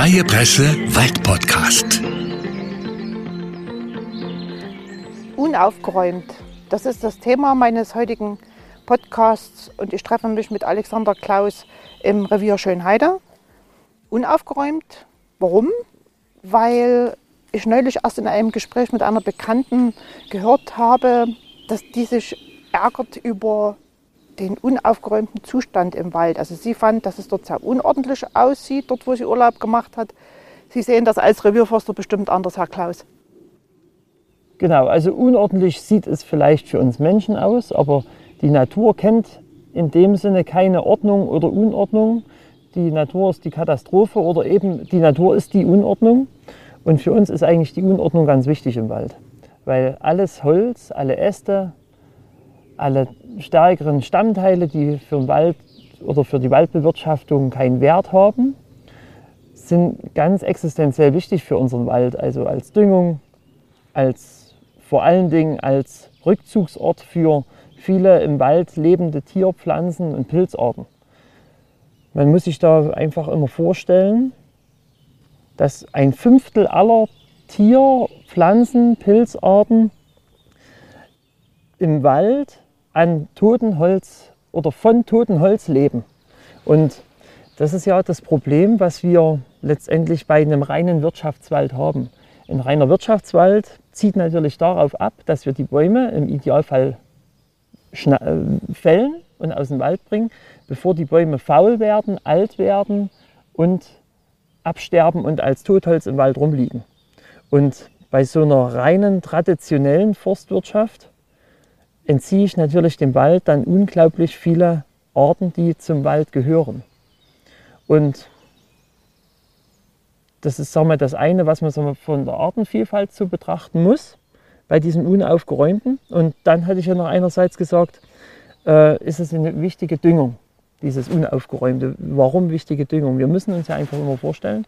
Freie Presse Waldpodcast. Unaufgeräumt. Das ist das Thema meines heutigen Podcasts und ich treffe mich mit Alexander Klaus im Revier Schönheide. Unaufgeräumt. Warum? Weil ich neulich erst in einem Gespräch mit einer Bekannten gehört habe, dass die sich ärgert über den unaufgeräumten Zustand im Wald. Also sie fand, dass es dort sehr unordentlich aussieht, dort wo sie Urlaub gemacht hat. Sie sehen das als Revierforster bestimmt anders, Herr Klaus. Genau, also unordentlich sieht es vielleicht für uns Menschen aus, aber die Natur kennt in dem Sinne keine Ordnung oder Unordnung. Die Natur ist die Katastrophe oder eben die Natur ist die Unordnung. Und für uns ist eigentlich die Unordnung ganz wichtig im Wald, weil alles Holz, alle Äste, alle stärkeren Stammteile, die für den Wald oder für die Waldbewirtschaftung keinen Wert haben, sind ganz existenziell wichtig für unseren Wald, also als Düngung, als vor allen Dingen als Rückzugsort für viele im Wald lebende Tier-, Pflanzen- und Pilzarten. Man muss sich da einfach immer vorstellen, dass ein Fünftel aller Tier-, Pflanzen-, Pilzarten im Wald an totem Holz oder von totem Holz leben. Und das ist ja das Problem, was wir letztendlich bei einem reinen Wirtschaftswald haben. Ein reiner Wirtschaftswald zieht natürlich darauf ab, dass wir die Bäume im Idealfall äh, fällen und aus dem Wald bringen, bevor die Bäume faul werden, alt werden und absterben und als Totholz im Wald rumliegen. Und bei so einer reinen traditionellen Forstwirtschaft entziehe ich natürlich dem Wald dann unglaublich viele Arten, die zum Wald gehören. Und das ist sagen wir, das eine, was man wir, von der Artenvielfalt zu betrachten muss, bei diesem Unaufgeräumten. Und dann hatte ich ja noch einerseits gesagt, äh, ist es eine wichtige Düngung, dieses Unaufgeräumte. Warum wichtige Düngung? Wir müssen uns ja einfach immer vorstellen,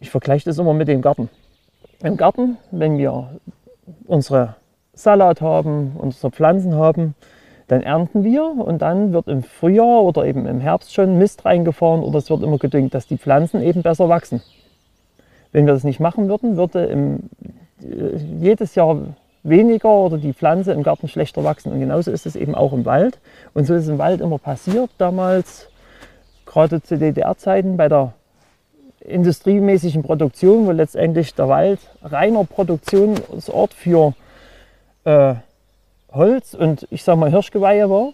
ich vergleiche das immer mit dem Garten. Im Garten, wenn wir unsere Salat haben, unsere Pflanzen haben, dann ernten wir und dann wird im Frühjahr oder eben im Herbst schon Mist reingefahren oder es wird immer gedüngt, dass die Pflanzen eben besser wachsen. Wenn wir das nicht machen würden, würde im, äh, jedes Jahr weniger oder die Pflanze im Garten schlechter wachsen. Und genauso ist es eben auch im Wald. Und so ist es im Wald immer passiert damals, gerade zu DDR-Zeiten bei der industriemäßigen Produktion, wo letztendlich der Wald reiner Produktionsort für äh, Holz und ich sag mal Hirschgeweihe war.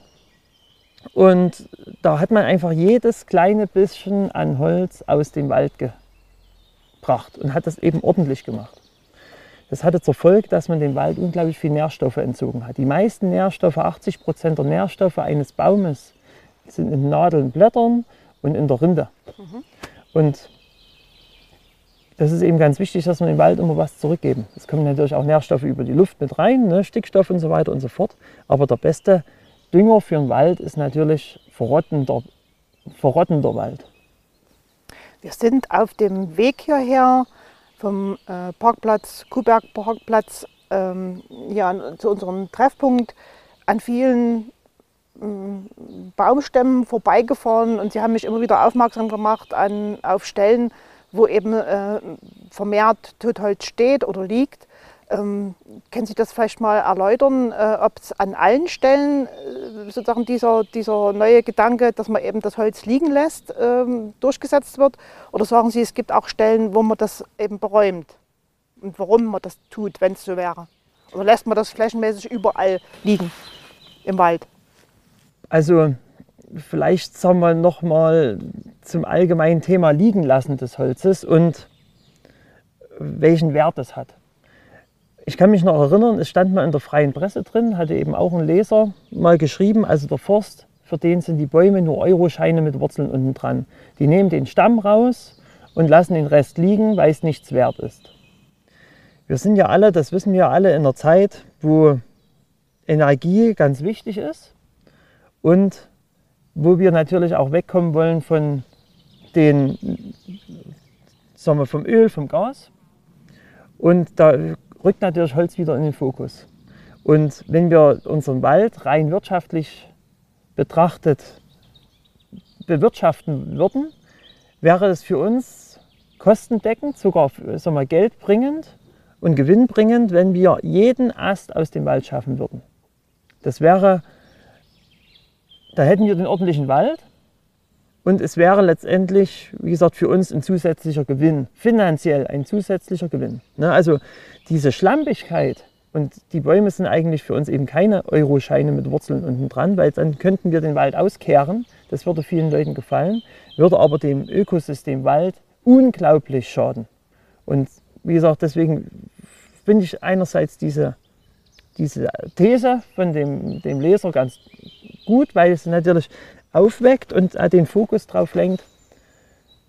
Und da hat man einfach jedes kleine bisschen an Holz aus dem Wald gebracht und hat das eben ordentlich gemacht. Das hatte zur Folge, dass man dem Wald unglaublich viel Nährstoffe entzogen hat. Die meisten Nährstoffe, 80 Prozent der Nährstoffe eines Baumes, sind in Nadeln, Blättern und in der Rinde. Mhm. Und das ist eben ganz wichtig, dass wir dem Wald immer was zurückgeben. Es kommen natürlich auch Nährstoffe über die Luft mit rein, ne, Stickstoff und so weiter und so fort. Aber der beste Dünger für den Wald ist natürlich verrottender, verrottender Wald. Wir sind auf dem Weg hierher vom äh, Parkplatz, Kuhberg Parkplatz, ähm, hier zu unserem Treffpunkt an vielen ähm, Baumstämmen vorbeigefahren und sie haben mich immer wieder aufmerksam gemacht an, auf Stellen, wo eben äh, vermehrt Totholz steht oder liegt. Ähm, können Sie das vielleicht mal erläutern, äh, ob es an allen Stellen äh, sozusagen dieser, dieser neue Gedanke, dass man eben das Holz liegen lässt, ähm, durchgesetzt wird? Oder sagen Sie, es gibt auch Stellen, wo man das eben beräumt? Und warum man das tut, wenn es so wäre? Oder lässt man das flächenmäßig überall liegen im Wald? Also vielleicht sagen wir noch mal zum allgemeinen Thema liegen lassen des Holzes und welchen Wert es hat. Ich kann mich noch erinnern, es stand mal in der freien Presse drin, hatte eben auch ein Leser mal geschrieben, also der Forst, für den sind die Bäume nur Euroscheine mit Wurzeln unten dran. Die nehmen den Stamm raus und lassen den Rest liegen, weil es nichts wert ist. Wir sind ja alle, das wissen wir alle, in einer Zeit, wo Energie ganz wichtig ist und wo wir natürlich auch wegkommen wollen von den, sagen wir, vom Öl, vom Gas. Und da rückt natürlich Holz wieder in den Fokus. Und wenn wir unseren Wald rein wirtschaftlich betrachtet bewirtschaften würden, wäre es für uns kostendeckend, sogar sagen wir, geldbringend und gewinnbringend, wenn wir jeden Ast aus dem Wald schaffen würden. Das wäre, da hätten wir den ordentlichen Wald und es wäre letztendlich, wie gesagt, für uns ein zusätzlicher Gewinn, finanziell ein zusätzlicher Gewinn. Ne? Also diese Schlampigkeit, und die Bäume sind eigentlich für uns eben keine Euroscheine mit Wurzeln unten dran, weil dann könnten wir den Wald auskehren. Das würde vielen Leuten gefallen, würde aber dem Ökosystem Wald unglaublich schaden. Und wie gesagt, deswegen finde ich einerseits diese, diese These von dem, dem Leser ganz gut, weil es natürlich aufweckt und den Fokus darauf lenkt,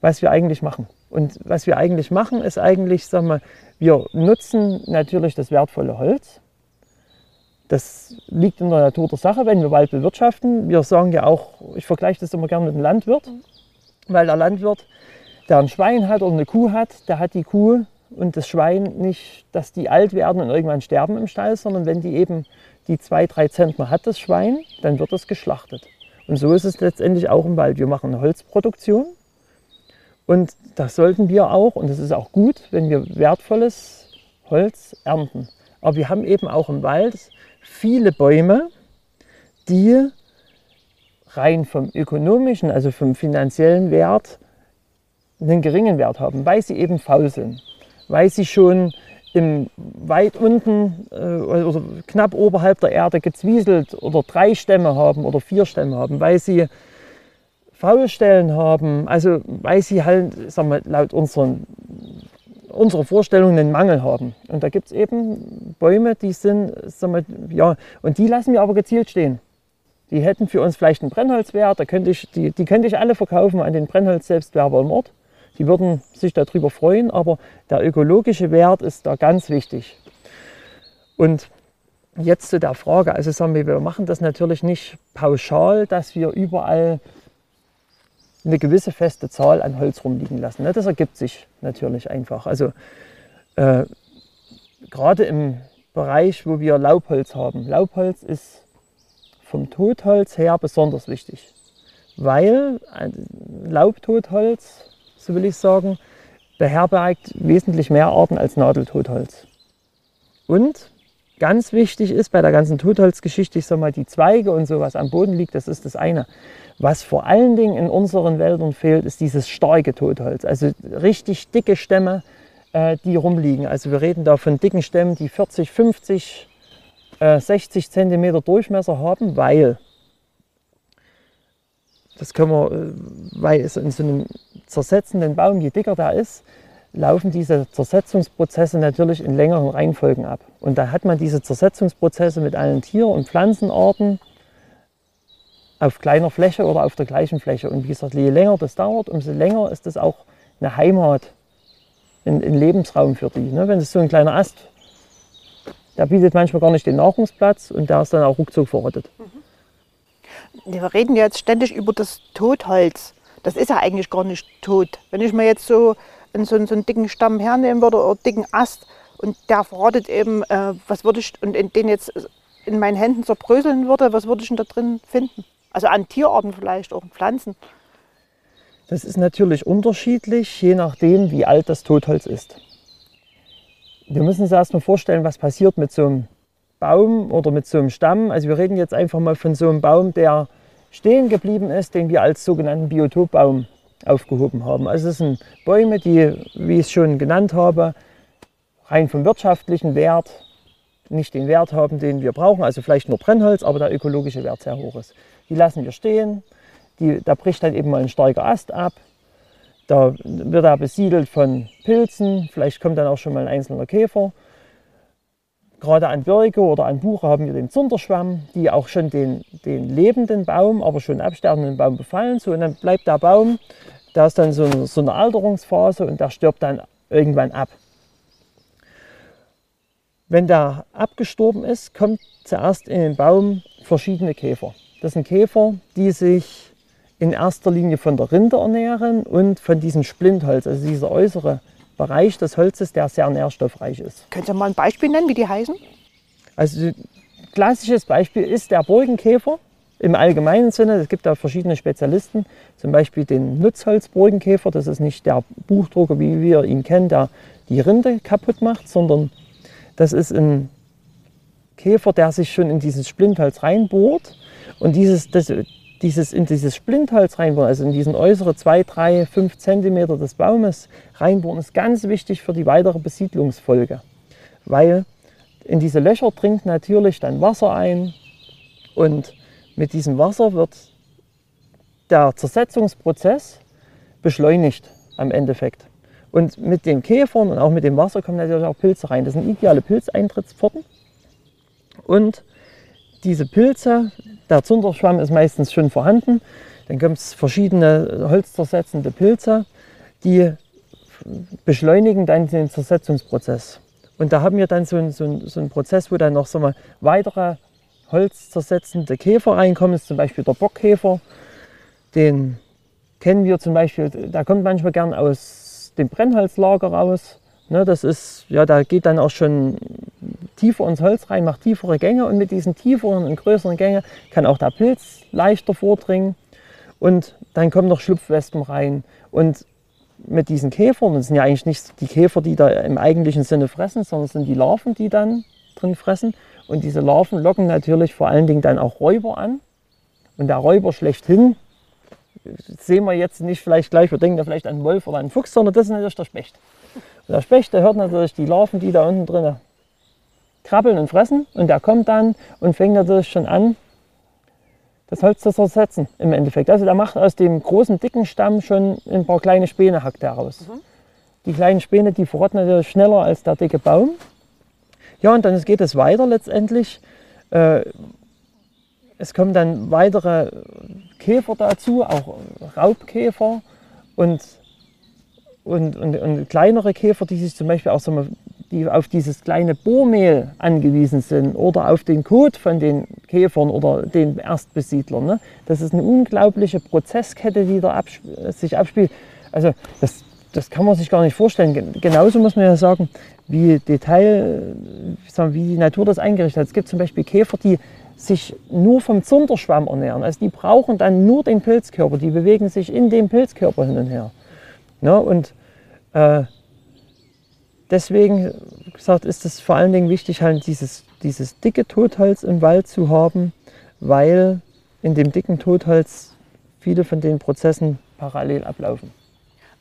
was wir eigentlich machen. Und was wir eigentlich machen, ist eigentlich, sagen wir, wir nutzen natürlich das wertvolle Holz. Das liegt in der Natur der Sache, wenn wir Wald bewirtschaften. Wir sagen ja auch, ich vergleiche das immer gerne mit dem Landwirt, weil der Landwirt, der ein Schwein hat oder eine Kuh hat, der hat die Kuh und das Schwein nicht, dass die alt werden und irgendwann sterben im Stall, sondern wenn die eben die zwei, drei Zentner hat, das Schwein, dann wird es geschlachtet. Und so ist es letztendlich auch im Wald. Wir machen Holzproduktion und das sollten wir auch, und das ist auch gut, wenn wir wertvolles Holz ernten. Aber wir haben eben auch im Wald viele Bäume, die rein vom ökonomischen, also vom finanziellen Wert, einen geringen Wert haben, weil sie eben faul sind, weil sie schon im weit unten äh, oder knapp oberhalb der Erde gezwieselt oder drei Stämme haben oder vier Stämme haben, weil sie Faulstellen haben, also weil sie halt sagen wir, laut unseren, unserer Vorstellung einen Mangel haben. Und da gibt es eben Bäume, die sind, sagen wir, ja, und die lassen wir aber gezielt stehen. Die hätten für uns vielleicht einen Brennholzwert, da könnte ich, die, die könnte ich alle verkaufen an den Brennholz-Selbstwerber im Ort. Die würden sich darüber freuen, aber der ökologische Wert ist da ganz wichtig. Und jetzt zu der Frage, also sagen wir, wir machen das natürlich nicht pauschal, dass wir überall eine gewisse feste Zahl an Holz rumliegen lassen. Ne? Das ergibt sich natürlich einfach. Also äh, gerade im Bereich, wo wir Laubholz haben. Laubholz ist vom Totholz her besonders wichtig, weil Laubtotholz, so will ich sagen, beherbergt wesentlich mehr Arten als Nadeltotholz. Und ganz wichtig ist bei der ganzen Totholzgeschichte, ich sage mal, die Zweige und so, was am Boden liegt, das ist das eine. Was vor allen Dingen in unseren Wäldern fehlt, ist dieses starke Totholz. Also richtig dicke Stämme, äh, die rumliegen. Also wir reden da von dicken Stämmen, die 40, 50, äh, 60 Zentimeter Durchmesser haben, weil das können wir, äh, weil es in so einem zersetzenden Baum, je dicker der ist, laufen diese Zersetzungsprozesse natürlich in längeren Reihenfolgen ab. Und da hat man diese Zersetzungsprozesse mit allen Tier- und Pflanzenarten auf kleiner Fläche oder auf der gleichen Fläche. Und wie gesagt, je länger das dauert, umso länger ist das auch eine Heimat, ein, ein Lebensraum für die. Ne? Wenn es so ein kleiner Ast, der bietet manchmal gar nicht den Nahrungsplatz und der ist dann auch ruckzuck verrottet. Mhm. Wir reden jetzt ständig über das Totholz. Das ist ja eigentlich gar nicht tot. Wenn ich mir jetzt so einen, so, so einen dicken Stamm hernehmen würde oder einen dicken Ast und der verrottet eben, äh, was würde ich, und den jetzt in meinen Händen zerbröseln würde, was würde ich denn da drin finden? Also an Tierarten vielleicht, auch Pflanzen. Das ist natürlich unterschiedlich, je nachdem, wie alt das Totholz ist. Wir müssen uns erstmal vorstellen, was passiert mit so einem Baum oder mit so einem Stamm. Also wir reden jetzt einfach mal von so einem Baum, der stehen geblieben ist, den wir als sogenannten Biotopbaum aufgehoben haben. Also das sind Bäume, die, wie ich es schon genannt habe, rein vom wirtschaftlichen Wert nicht den Wert haben, den wir brauchen, also vielleicht nur Brennholz, aber der ökologische Wert sehr hoch ist. Die lassen wir stehen, die, da bricht dann eben mal ein starker Ast ab, da wird er besiedelt von Pilzen, vielleicht kommt dann auch schon mal ein einzelner Käfer. Gerade an Birke oder an Buche haben wir den Zunderschwamm, die auch schon den, den lebenden Baum, aber schon absterbenden Baum befallen. So, und dann bleibt der Baum, da ist dann so eine, so eine Alterungsphase und der stirbt dann irgendwann ab. Wenn der abgestorben ist, kommt zuerst in den Baum verschiedene Käfer. Das sind Käfer, die sich in erster Linie von der Rinde ernähren und von diesem Splintholz, also dieser äußere Bereich des Holzes, der sehr nährstoffreich ist. Könnt ihr mal ein Beispiel nennen, wie die heißen? Also klassisches Beispiel ist der Burgenkäfer, im allgemeinen Sinne. Es gibt da verschiedene Spezialisten, zum Beispiel den Nutzholzburgenkäfer. Das ist nicht der Buchdrucker, wie wir ihn kennen, der die Rinde kaputt macht, sondern das ist ein Käfer, der sich schon in dieses Splintholz reinbohrt. Und dieses, das, dieses, in dieses Splintholz reinbohren, also in diesen äußeren 2, 3, 5 Zentimeter des Baumes reinbohren, ist ganz wichtig für die weitere Besiedlungsfolge. Weil in diese Löcher dringt natürlich dann Wasser ein und mit diesem Wasser wird der Zersetzungsprozess beschleunigt am Endeffekt. Und mit den Käfern und auch mit dem Wasser kommen natürlich auch Pilze rein. Das sind ideale Pilzeintrittspforten. Und diese Pilze, der Zunderschwamm ist meistens schon vorhanden. Dann gibt es verschiedene holzzersetzende Pilze, die beschleunigen dann den Zersetzungsprozess. Und da haben wir dann so einen, so einen, so einen Prozess, wo dann noch so mal weitere holzzersetzende Käfer reinkommen. Das ist zum Beispiel der Bockkäfer. Den kennen wir zum Beispiel, der kommt manchmal gern aus dem Brennholzlager raus. Ne, das ist, ja, da geht dann auch schon tiefer ins Holz rein, macht tiefere Gänge und mit diesen tieferen und größeren Gängen kann auch der Pilz leichter vordringen. Und dann kommen noch Schlupfwespen rein. Und mit diesen Käfern, das sind ja eigentlich nicht die Käfer, die da im eigentlichen Sinne fressen, sondern es sind die Larven, die dann drin fressen. Und diese Larven locken natürlich vor allen Dingen dann auch Räuber an. Und der Räuber schlechthin sehen wir jetzt nicht vielleicht gleich, wir denken da vielleicht an einen Wolf oder einen Fuchs, sondern das ist natürlich der Specht. Und der Specht, der hört natürlich die Larven, die da unten drin krabbeln und fressen. Und der kommt dann und fängt natürlich schon an, das Holz zu zersetzen im Endeffekt. Also der macht aus dem großen, dicken Stamm schon ein paar kleine Späne, hackt er raus. Mhm. Die kleinen Späne, die verrotten natürlich schneller als der dicke Baum. Ja, und dann geht es weiter letztendlich. Äh, es kommen dann weitere Käfer dazu, auch Raubkäfer und und, und, und, kleinere Käfer, die sich zum Beispiel auch so die auf dieses kleine Bohrmehl angewiesen sind oder auf den Kot von den Käfern oder den Erstbesiedlern. Ne? Das ist eine unglaubliche Prozesskette, die da absp sich abspielt. Also das, das kann man sich gar nicht vorstellen. Genauso muss man ja sagen, wie Detail, wie die Natur das eingerichtet hat. Es gibt zum Beispiel Käfer, die sich nur vom Zunderschwamm ernähren. Also die brauchen dann nur den Pilzkörper, die bewegen sich in dem Pilzkörper hin und her. Ja, und äh, deswegen gesagt, ist es vor allen Dingen wichtig, halt dieses, dieses dicke Totholz im Wald zu haben, weil in dem dicken Totholz viele von den Prozessen parallel ablaufen.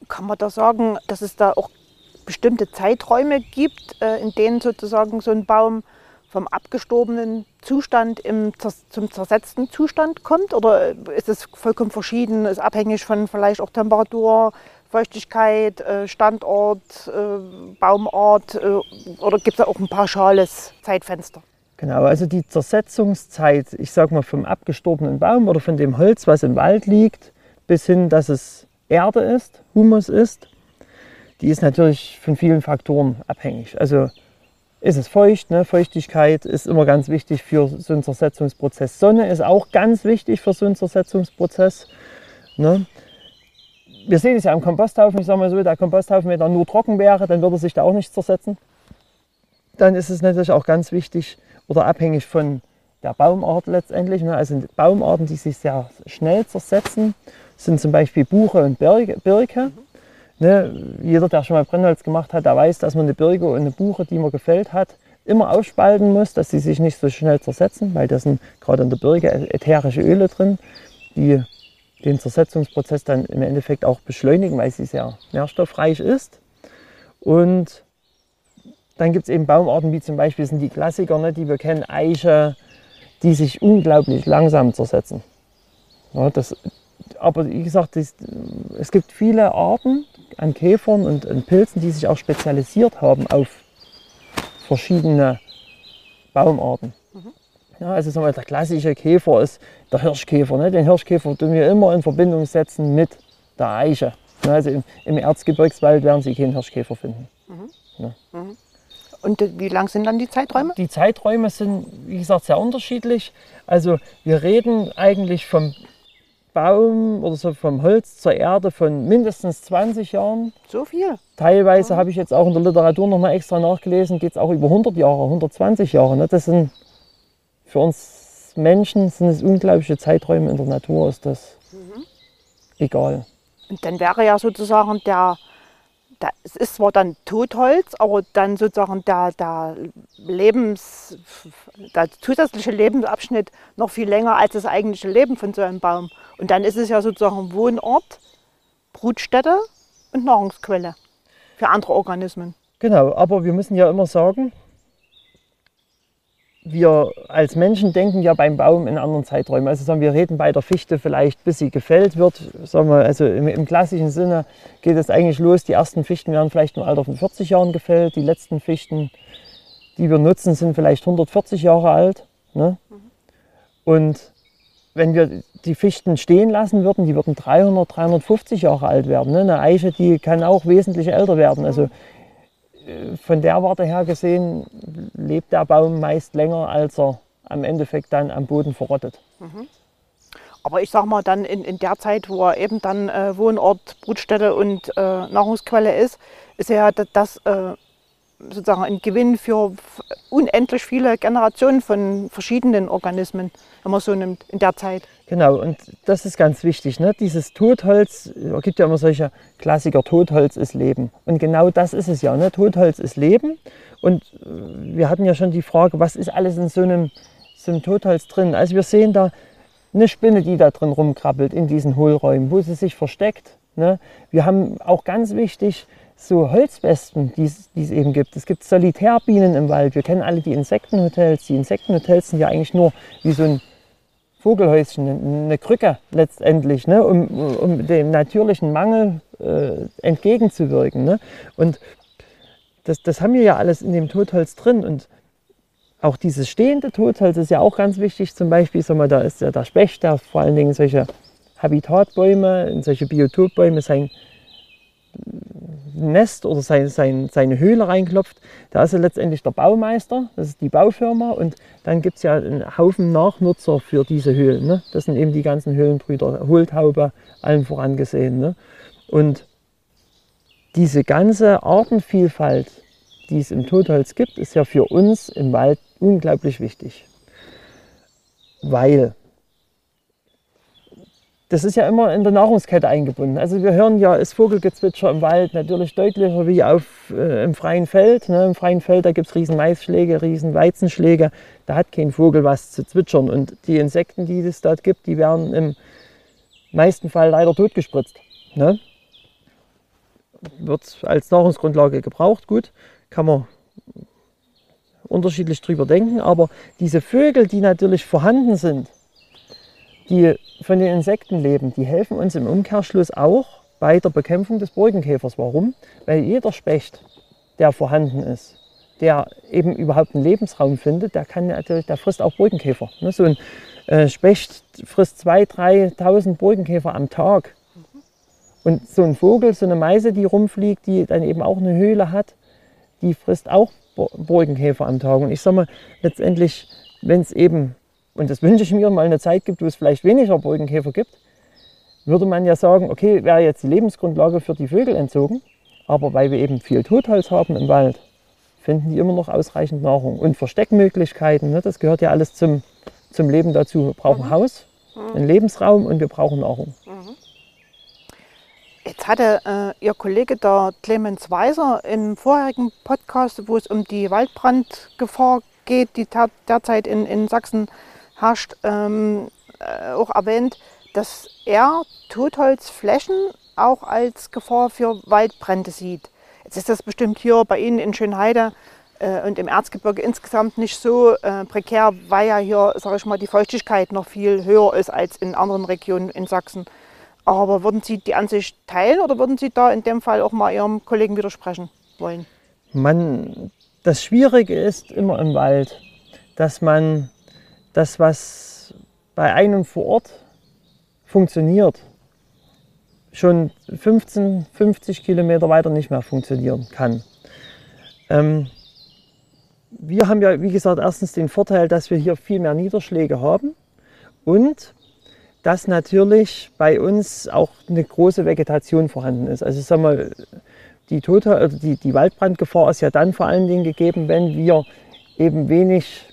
Kann man da sagen, dass es da auch bestimmte Zeiträume gibt, äh, in denen sozusagen so ein Baum vom abgestorbenen Zustand im, zum zersetzten Zustand kommt? Oder ist es vollkommen verschieden, ist abhängig von vielleicht auch Temperatur, Feuchtigkeit, äh, Standort, äh, Baumart äh, oder gibt es auch ein pauschales Zeitfenster? Genau, also die Zersetzungszeit, ich sage mal vom abgestorbenen Baum oder von dem Holz, was im Wald liegt, bis hin, dass es Erde ist, Humus ist, die ist natürlich von vielen Faktoren abhängig. Also ist es feucht, ne? Feuchtigkeit ist immer ganz wichtig für so einen Zersetzungsprozess. Sonne ist auch ganz wichtig für so einen Zersetzungsprozess. Ne? Wir sehen es ja am Komposthaufen, ich sage mal so, der Komposthaufen, wenn er nur trocken wäre, dann würde sich da auch nicht zersetzen. Dann ist es natürlich auch ganz wichtig oder abhängig von der Baumart letztendlich. Ne? Also Baumarten, die sich sehr schnell zersetzen, sind zum Beispiel Buche und Birke. Ne? Jeder, der schon mal Brennholz gemacht hat, der weiß, dass man eine Birke und eine Buche, die man gefällt hat, immer aufspalten muss, dass sie sich nicht so schnell zersetzen, weil da sind gerade in der Birke ätherische Öle drin, die den Zersetzungsprozess dann im Endeffekt auch beschleunigen, weil sie sehr nährstoffreich ist. Und dann gibt es eben Baumarten wie zum Beispiel sind die Klassiker, ne, die wir kennen, Eiche, die sich unglaublich langsam zersetzen. Ja, das, aber wie gesagt, das, es gibt viele Arten an Käfern und an Pilzen, die sich auch spezialisiert haben auf verschiedene Baumarten. Ja, also sagen wir, der klassische Käfer ist der Hirschkäfer. Ne? Den Hirschkäfer tun wir immer in Verbindung setzen mit der Eiche. Also im, im, Erzgebirgswald werden Sie keinen Hirschkäfer finden. Mhm. Ja. Mhm. Und wie lang sind dann die Zeiträume? Die Zeiträume sind, wie gesagt, sehr unterschiedlich. Also wir reden eigentlich vom Baum oder so vom Holz zur Erde von mindestens 20 Jahren. So viel? Teilweise mhm. habe ich jetzt auch in der Literatur noch mal extra nachgelesen, geht es auch über 100 Jahre, 120 Jahre. Ne? Das sind für uns Menschen sind es unglaubliche Zeiträume in der Natur, ist das egal. Und dann wäre ja sozusagen der, der, es ist zwar dann Totholz, aber dann sozusagen der, der Lebens, der zusätzliche Lebensabschnitt noch viel länger als das eigentliche Leben von so einem Baum. Und dann ist es ja sozusagen Wohnort, Brutstätte und Nahrungsquelle für andere Organismen. Genau, aber wir müssen ja immer sagen, wir als Menschen denken ja beim Baum in anderen Zeiträumen. Also sagen wir reden bei der Fichte vielleicht, bis sie gefällt wird. Sagen wir, also im, im klassischen Sinne geht es eigentlich los. Die ersten Fichten werden vielleicht im Alter von 40 Jahren gefällt. Die letzten Fichten, die wir nutzen, sind vielleicht 140 Jahre alt. Ne? Und wenn wir die Fichten stehen lassen würden, die würden 300, 350 Jahre alt werden. Ne? Eine Eiche, die kann auch wesentlich älter werden. Also von der Warte her gesehen lebt der Baum meist länger, als er am Endeffekt dann am Boden verrottet. Aber ich sag mal, dann in, in der Zeit, wo er eben dann äh, Wohnort, Brutstätte und äh, Nahrungsquelle ist, ist ja das, das äh, sozusagen ein Gewinn für unendlich viele Generationen von verschiedenen Organismen, wenn man so nimmt, in der Zeit. Genau, und das ist ganz wichtig. Ne? Dieses Totholz, es gibt ja immer solche Klassiker, Totholz ist Leben. Und genau das ist es ja. Ne? Totholz ist Leben. Und äh, wir hatten ja schon die Frage, was ist alles in so einem, so einem Totholz drin? Also wir sehen da eine Spinne, die da drin rumkrabbelt in diesen Hohlräumen, wo sie sich versteckt. Ne? Wir haben auch ganz wichtig so Holzwespen, die es die es eben gibt. Es gibt Solitärbienen im Wald. Wir kennen alle die Insektenhotels. Die Insektenhotels sind ja eigentlich nur wie so ein Vogelhäuschen, eine- Krücke letztendlich, ne, um, um dem natürlichen Mangel äh, entgegenzuwirken. Ne? Und das, das haben wir ja alles in dem Totholz drin. Und auch dieses stehende Totholz ist ja auch ganz wichtig. Zum Beispiel, sag mal, da ist ja der Specht, der vor allen Dingen solche Habitatbäume, solche Biotopbäume sein Nest oder sein, sein, seine Höhle reinklopft. Da ist ja letztendlich der Baumeister, das ist die Baufirma. Und dann gibt es ja einen Haufen Nachnutzer für diese Höhlen. Ne? Das sind eben die ganzen Höhlenbrüder, Hohltaube, allen vorangesehen. Ne? Und diese ganze Artenvielfalt, die es im Totholz gibt, ist ja für uns im Wald unglaublich wichtig. Weil das ist ja immer in der Nahrungskette eingebunden. Also wir hören ja das Vogelgezwitscher im Wald natürlich deutlicher wie auf, äh, im freien Feld. Ne? Im freien Feld, da gibt es riesen Maisschläge, riesen Weizenschläge. Da hat kein Vogel was zu zwitschern. Und die Insekten, die es dort gibt, die werden im meisten Fall leider totgespritzt. Ne? Wird als Nahrungsgrundlage gebraucht, gut, kann man unterschiedlich drüber denken. Aber diese Vögel, die natürlich vorhanden sind, die von den Insekten leben, die helfen uns im Umkehrschluss auch bei der Bekämpfung des Borkenkäfers. Warum? Weil jeder Specht, der vorhanden ist, der eben überhaupt einen Lebensraum findet, der kann natürlich, der frisst auch Borkenkäfer. Ne, So ein äh, Specht frisst 2.000, 3.000 Borkenkäfer am Tag. Und so ein Vogel, so eine Meise, die rumfliegt, die dann eben auch eine Höhle hat, die frisst auch Borkenkäfer am Tag. Und ich sage mal, letztendlich, wenn es eben, und das wünsche ich mir, mal eine Zeit gibt, wo es vielleicht weniger Borkenkäfer gibt, würde man ja sagen, okay, wäre jetzt die Lebensgrundlage für die Vögel entzogen, aber weil wir eben viel Totholz haben im Wald, finden die immer noch ausreichend Nahrung. Und Versteckmöglichkeiten, ne, das gehört ja alles zum, zum Leben dazu. Wir brauchen Haus, einen Lebensraum und wir brauchen Nahrung. Jetzt hatte äh, Ihr Kollege der Clemens Weiser im vorherigen Podcast, wo es um die Waldbrandgefahr geht, die derzeit in, in Sachsen herrscht, ähm, äh, auch erwähnt, dass er Totholzflächen auch als Gefahr für Waldbrände sieht. Jetzt ist das bestimmt hier bei Ihnen in Schönheide äh, und im Erzgebirge insgesamt nicht so äh, prekär, weil ja hier, sage ich mal, die Feuchtigkeit noch viel höher ist als in anderen Regionen in Sachsen. Aber würden Sie die Ansicht teilen oder würden Sie da in dem Fall auch mal Ihrem Kollegen widersprechen wollen? Man, das Schwierige ist immer im Wald, dass man das, was bei einem vor Ort funktioniert, schon 15, 50 Kilometer weiter nicht mehr funktionieren kann. Ähm, wir haben ja, wie gesagt, erstens den Vorteil, dass wir hier viel mehr Niederschläge haben und dass natürlich bei uns auch eine große Vegetation vorhanden ist. Also ich sag mal, die, Tote, also die, die Waldbrandgefahr ist ja dann vor allen Dingen gegeben, wenn wir eben wenig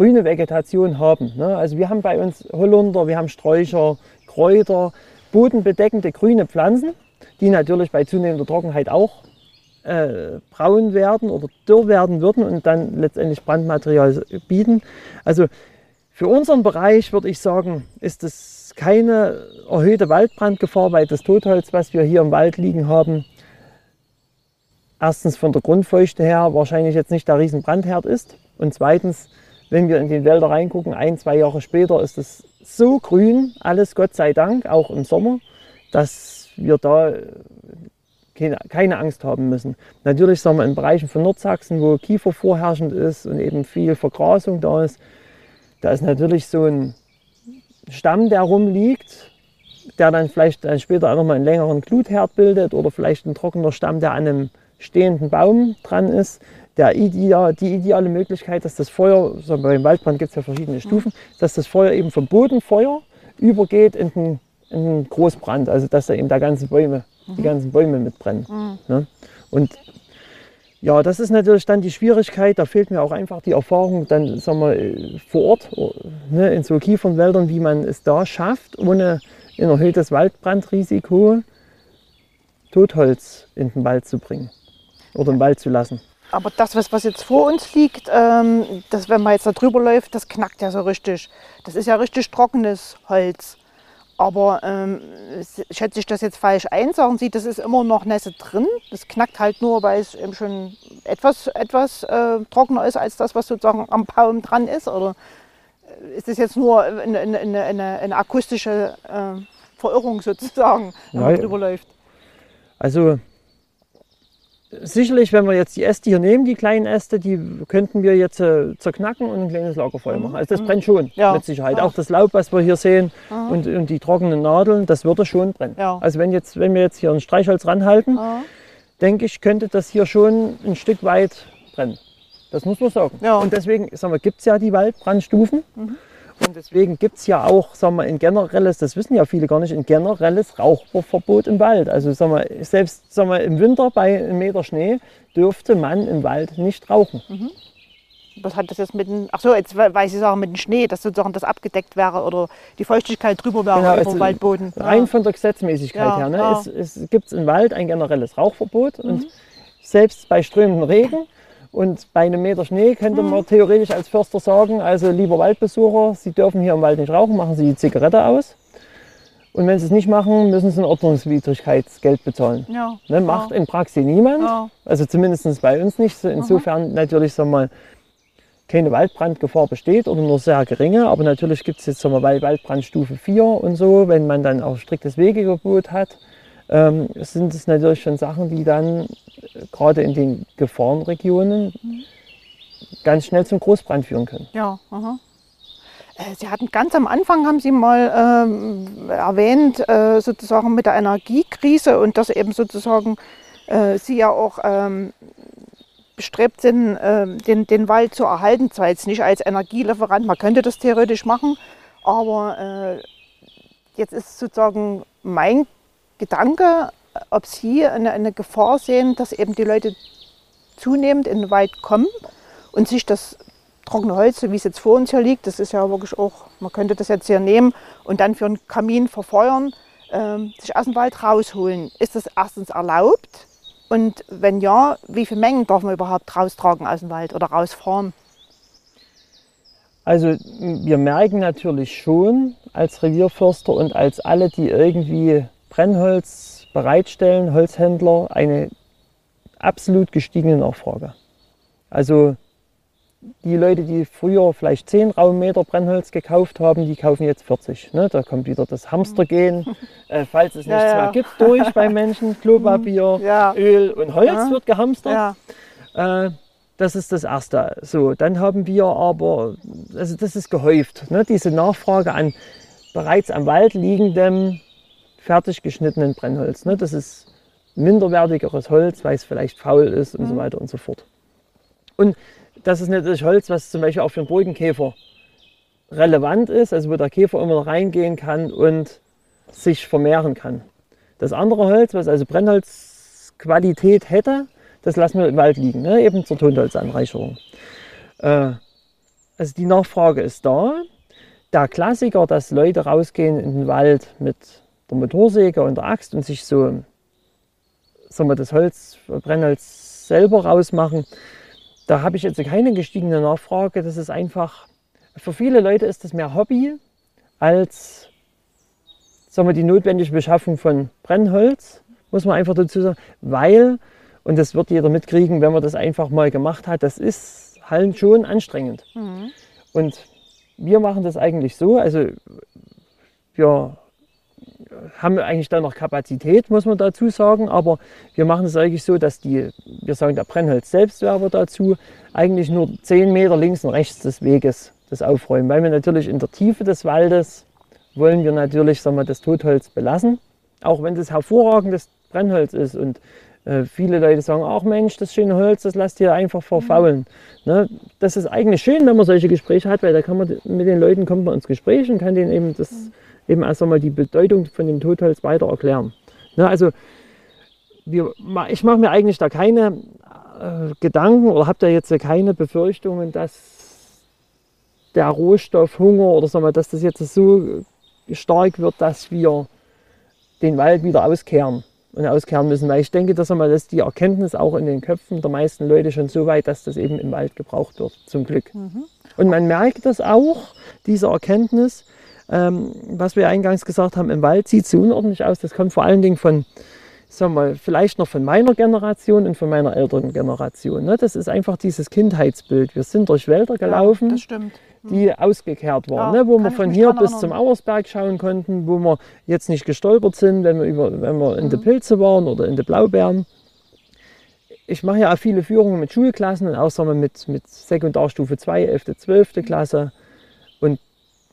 grüne Vegetation haben. Ne? Also wir haben bei uns Holunder, wir haben Sträucher, Kräuter, bodenbedeckende grüne Pflanzen, die natürlich bei zunehmender Trockenheit auch äh, braun werden oder dürr werden würden und dann letztendlich Brandmaterial bieten. Also für unseren Bereich würde ich sagen, ist es keine erhöhte Waldbrandgefahr, weil das Totholz, was wir hier im Wald liegen haben, erstens von der Grundfeuchte her wahrscheinlich jetzt nicht der Riesenbrandherd ist und zweitens, wenn wir in den Wälder reingucken, ein, zwei Jahre später ist es so grün, alles Gott sei Dank, auch im Sommer, dass wir da keine, keine Angst haben müssen. Natürlich sagen wir in Bereichen von Nordsachsen, wo Kiefer vorherrschend ist und eben viel Vergrasung da ist, da ist natürlich so ein Stamm, der rumliegt, der dann vielleicht dann später auch nochmal einen längeren Glutherd bildet oder vielleicht ein trockener Stamm, der an einem stehenden Baum dran ist. Der ideal, die ideale Möglichkeit, dass das Feuer, so beim Waldbrand gibt es ja verschiedene Stufen, dass das Feuer eben vom Bodenfeuer übergeht in den, in den Großbrand, also dass da eben da ganze Bäume, mhm. die ganzen Bäume mitbrennen. Mhm. Ne? Und ja, das ist natürlich dann die Schwierigkeit, da fehlt mir auch einfach die Erfahrung dann sagen wir, vor Ort ne, in so Kiefernwäldern, wie man es da schafft, ohne ein erhöhtes Waldbrandrisiko Totholz in den Wald zu bringen oder im Wald zu lassen. Aber das, was, was jetzt vor uns liegt, ähm, das, wenn man jetzt da drüber läuft, das knackt ja so richtig. Das ist ja richtig trockenes Holz. Aber ähm, schätze ich das jetzt falsch ein? Sagen Sie, das ist immer noch Nässe drin. Das knackt halt nur, weil es eben schon etwas, etwas äh, trockener ist als das, was sozusagen am Baum dran ist. Oder ist das jetzt nur eine, eine, eine, eine akustische äh, Verirrung sozusagen, wenn man drüber läuft? Also sicherlich, wenn wir jetzt die Äste hier nehmen, die kleinen Äste, die könnten wir jetzt äh, zerknacken und ein kleines Lagerfeuer mhm. machen. Also das mhm. brennt schon ja. mit Sicherheit. Ja. Auch das Laub, was wir hier sehen mhm. und, und, die trockenen Nadeln, das würde schon brennen. Ja. Also wenn, jetzt, wenn wir jetzt hier ein Streichholz ranhalten, denke ich, könnte das hier schon ein Stück weit brennen. Das muss man sagen. Und deswegen gibt es ja die Waldbrandstufen. Mhm. Und deswegen gibt es ja auch, sagen wir, ein generelles, das wissen ja viele gar nicht, ein generelles Rauchverbot im Wald. Also sagen wir, selbst sagen wir, im Winter bei einem Meter Schnee dürfte man im Wald nicht rauchen. Mhm. Was hat das jetzt mit dem, ach so, jetzt weil Sie sagen mit dem Schnee, dass sozusagen das abgedeckt wäre oder die Feuchtigkeit drüber wäre genau, über also Waldboden. Rein ja. von der Gesetzmäßigkeit ja, her ne, ja. gibt es im Wald ein generelles Rauchverbot mhm. und selbst bei strömendem Regen und bei einem Meter Schnee könnte man mhm. theoretisch als Förster sagen, also lieber Waldbesucher, Sie dürfen hier im Wald nicht rauchen, machen Sie die Zigarette aus. Und wenn Sie es nicht machen, müssen Sie ein Ordnungswidrigkeitsgeld bezahlen. Ja, ne, macht ja. in Praxis niemand, ja. also zumindest bei uns nicht. Insofern mhm. natürlich sagen wir mal, keine Waldbrandgefahr besteht oder nur sehr geringe. Aber natürlich gibt es jetzt sagen wir, Waldbrandstufe 4 und so, wenn man dann auch striktes Wegegebot hat ähm, sind es natürlich schon Sachen, die dann äh, gerade in den Gefahrenregionen mhm. ganz schnell zum Großbrand führen können. Ja, aha. Äh, Sie hatten ganz am Anfang, haben Sie mal ähm, erwähnt, äh, sozusagen mit der Energiekrise und dass eben sozusagen äh, Sie ja auch ähm, bestrebt sind, äh, den, den Wald zu erhalten. Zwar jetzt nicht als Energielieferant, man könnte das theoretisch machen, aber äh, jetzt ist sozusagen mein Gedanke, ob Sie eine, eine Gefahr sehen, dass eben die Leute zunehmend in den Wald kommen und sich das trockene Holz, so wie es jetzt vor uns hier liegt, das ist ja wirklich auch, man könnte das jetzt hier nehmen und dann für einen Kamin verfeuern, ähm, sich aus dem Wald rausholen. Ist das erstens erlaubt? Und wenn ja, wie viele Mengen darf man überhaupt raustragen aus dem Wald oder rausfahren? Also wir merken natürlich schon als Revierförster und als alle, die irgendwie Brennholz bereitstellen, Holzhändler, eine absolut gestiegene Nachfrage. Also die Leute, die früher vielleicht 10 Raummeter Brennholz gekauft haben, die kaufen jetzt 40. Ne? Da kommt wieder das Hamstergehen, äh, falls es nichts ja, ja. mehr gibt, durch bei Menschen. Klopapier, mhm. ja. Öl und Holz wird gehamstert. Äh, das ist das Erste. So, dann haben wir aber, also das ist gehäuft, ne? diese Nachfrage an bereits am Wald liegendem fertig geschnittenen Brennholz. Ne? Das ist minderwertigeres Holz, weil es vielleicht faul ist und mhm. so weiter und so fort. Und das ist natürlich Holz, was zum Beispiel auch für einen Bodenkäfer relevant ist, also wo der Käfer immer noch reingehen kann und sich vermehren kann. Das andere Holz, was also Brennholzqualität hätte, das lassen wir im Wald liegen, ne? eben zur Tonholzanreicherung. Äh, also die Nachfrage ist da. Der Klassiker, dass Leute rausgehen in den Wald mit der Motorsäge und der Axt und sich so sagen wir, das Holz, Brennholz selber rausmachen, da habe ich jetzt keine gestiegene Nachfrage. Das ist einfach, für viele Leute ist das mehr Hobby als sagen wir, die notwendige Beschaffung von Brennholz, muss man einfach dazu sagen, weil, und das wird jeder mitkriegen, wenn man das einfach mal gemacht hat, das ist halt schon anstrengend. Mhm. Und wir machen das eigentlich so, also wir haben eigentlich da noch Kapazität, muss man dazu sagen, aber wir machen es eigentlich so, dass die, wir sagen der Brennholz Selbstwerber dazu, eigentlich nur 10 Meter links und rechts des Weges das aufräumen, weil wir natürlich in der Tiefe des Waldes wollen wir natürlich sagen wir, das Totholz belassen, auch wenn das hervorragendes Brennholz ist und äh, viele Leute sagen, ach Mensch, das schöne Holz, das lasst ihr einfach verfaulen. Ne? Das ist eigentlich schön, wenn man solche Gespräche hat, weil da kann man mit den Leuten kommt man ins Gespräch und kann denen eben das eben erst einmal die Bedeutung von dem Totholz weiter erklären. Ne? Also wir, ich mache mir eigentlich da keine äh, Gedanken oder habe da jetzt keine Befürchtungen, dass der Rohstoffhunger oder sagen wir, dass das jetzt so stark wird, dass wir den Wald wieder auskehren und auskehren müssen. Weil ich denke, dass, dass die Erkenntnis auch in den Köpfen der meisten Leute schon so weit, dass das eben im Wald gebraucht wird, zum Glück. Mhm. Und man merkt das auch, diese Erkenntnis, ähm, was wir eingangs gesagt haben, im Wald sieht es so unordentlich aus. Das kommt vor allen Dingen von, sagen wir, vielleicht noch von meiner Generation und von meiner älteren Generation. Ne? Das ist einfach dieses Kindheitsbild. Wir sind durch Wälder gelaufen. Ja, stimmt. die ausgekehrt waren, Ja, ne? wo wir von hier bis zum Auersberg schauen konnten, wo wir jetzt nicht gestolpert sind, wenn wir, über, wenn wir in Mhm. die Pilze waren oder in die Blaubeeren. Ich mache ja auch viele Führungen mit Schulklassen und auch sagen wir, mit, mit Sekundarstufe 2, 11., 12. Klasse. Und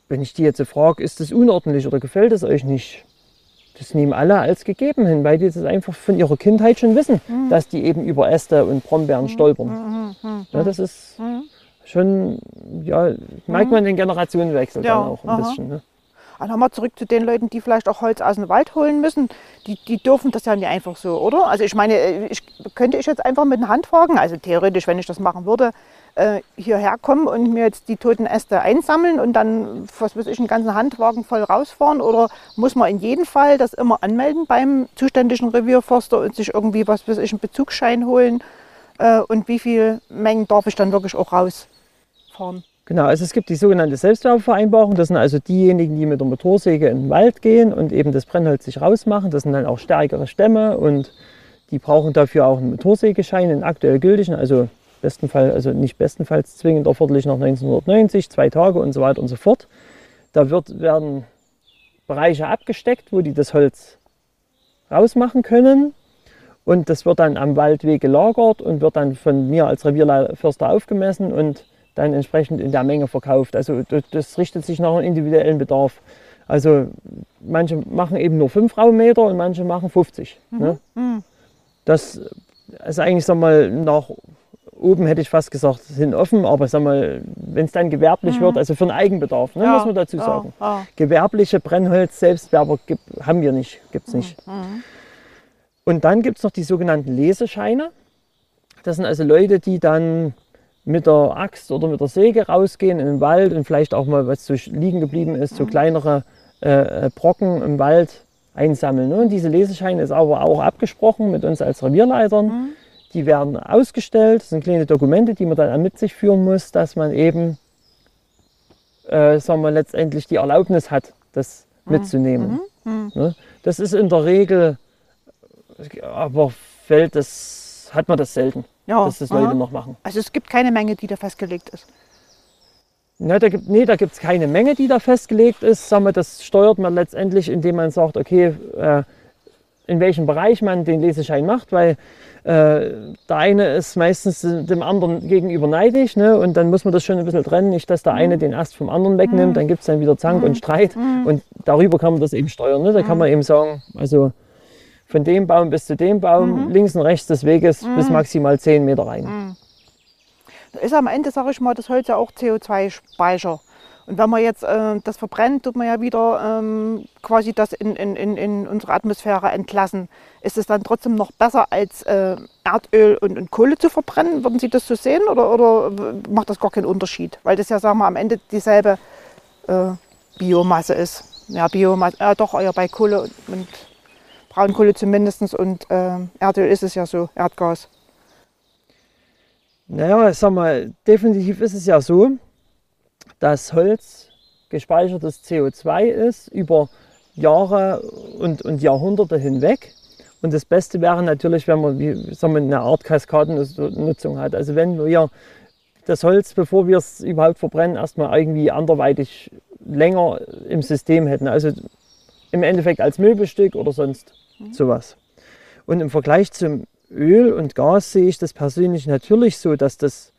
wenn ich die jetzt frage, ist das unordentlich oder gefällt es euch nicht? Das nehmen alle als gegeben hin, weil die das einfach von ihrer Kindheit schon wissen, Mhm. dass die eben über Äste und Brombeeren stolpern. Ja, das ist Mhm. schon, ja, merkt man den Generationenwechsel Ja, dann auch ein aha. bisschen. Ne? Und nochmal zurück zu den Leuten, die vielleicht auch Holz aus dem Wald holen müssen. Die, die dürfen das ja nicht einfach so, oder? Also ich meine, äh, ich, könnte ich jetzt einfach mit dem Handwagen, also theoretisch, wenn ich das machen würde, äh, hierher kommen und mir jetzt die toten Äste einsammeln und dann, was weiß ich, einen ganzen Handwagen voll rausfahren? Oder muss man in jedem Fall das immer anmelden beim zuständigen Revierforster und sich irgendwie, was weiß ich, einen Bezugsschein holen? Äh, und wie viel Mengen darf ich dann wirklich auch rausfahren? Genau, also es gibt die sogenannte Selbstwerbevereinbarung. Das sind also diejenigen, die mit der Motorsäge in den Wald gehen und eben das Brennholz sich rausmachen. Das sind dann auch stärkere Stämme und die brauchen dafür auch einen Motorsägeschein, einen aktuell gültigen, also bestenfalls, also nicht bestenfalls zwingend erforderlich nach 1990, zwei Tage und so weiter und so fort. Da wird, werden Bereiche abgesteckt, wo die das Holz rausmachen können. Und das wird dann am Waldweg gelagert und wird dann von mir als Revierförster aufgemessen und dann entsprechend in der Menge verkauft. Also das, richtet sich nach einem individuellen Bedarf. Also manche machen eben nur 5 Raummeter und manche machen 50. Ne? Mhm. Das ist eigentlich, sag mal, nach oben hätte ich fast gesagt, sind offen, aber sag mal, wenn es dann gewerblich wird, also für den Eigenbedarf, ne, Ja, muss man dazu ja, sagen. ja. Gewerbliche Brennholz-Selbstwerber haben wir nicht, gibt es nicht. Mhm. Und dann gibt es noch die sogenannten Lesescheine. Das sind also Leute, die dann mit der Axt oder mit der Säge rausgehen in den Wald und vielleicht auch mal, was so liegen geblieben ist, so kleinere äh, äh, Brocken im Wald einsammeln. Ne? Und diese Lesescheine ist aber auch abgesprochen mit uns als Revierleitern. Die werden ausgestellt, das sind kleine Dokumente, die man dann mit sich führen muss, dass man eben, äh, sagen wir, letztendlich die Erlaubnis hat, das mitzunehmen. Ne? Das ist in der Regel, aber fällt das, hat man das selten, Ja, dass das Leute aha. noch machen. Also es gibt keine Menge, die da festgelegt ist. Na, da gibt, nee, da gibt es keine Menge, die da festgelegt ist. Sagen wir, das steuert man letztendlich, indem man sagt, okay, äh, in welchem Bereich man den Leseschein macht, weil äh, der eine ist meistens dem anderen gegenüber neidisch ne? und dann muss man das schon ein bisschen trennen, nicht, dass der eine den Ast vom anderen wegnimmt, dann gibt es dann wieder Zank und Streit und darüber kann man das eben steuern. Ne? Da kann man eben sagen, also von dem Baum bis zu dem Baum, links und rechts des Weges bis maximal 10 Meter rein. Da ist am Ende, sage ich mal, das Holz ja auch CO2-Speicher. Und wenn man jetzt äh, das verbrennt, tut man ja wieder ähm, quasi das in, in, in, in unsere Atmosphäre entlassen. Ist es dann trotzdem noch besser als äh, Erdöl und, und, Kohle zu verbrennen? Würden Sie das so sehen oder, oder macht das gar keinen Unterschied? Weil das ja, sagen wir, am Ende dieselbe äh, Biomasse ist. Ja, Biomasse, ja doch, eher bei Kohle und, und Braunkohle zumindest und Erdöl ist es ja so, Erdgas. Naja, sag mal, definitiv ist es ja so, dass Holz gespeichertes CO2 ist über Jahre und, und Jahrhunderte hinweg. Und das Beste wäre natürlich, wenn man wie, sagen wir, eine Art Kaskadennutzung hat. Also wenn wir das Holz, bevor wir es überhaupt verbrennen, erstmal irgendwie anderweitig länger im System hätten. Also im Endeffekt als Möbelstück oder sonst mhm. sowas. Und im Vergleich zum Öl und Gas sehe ich das persönlich natürlich so, dass das,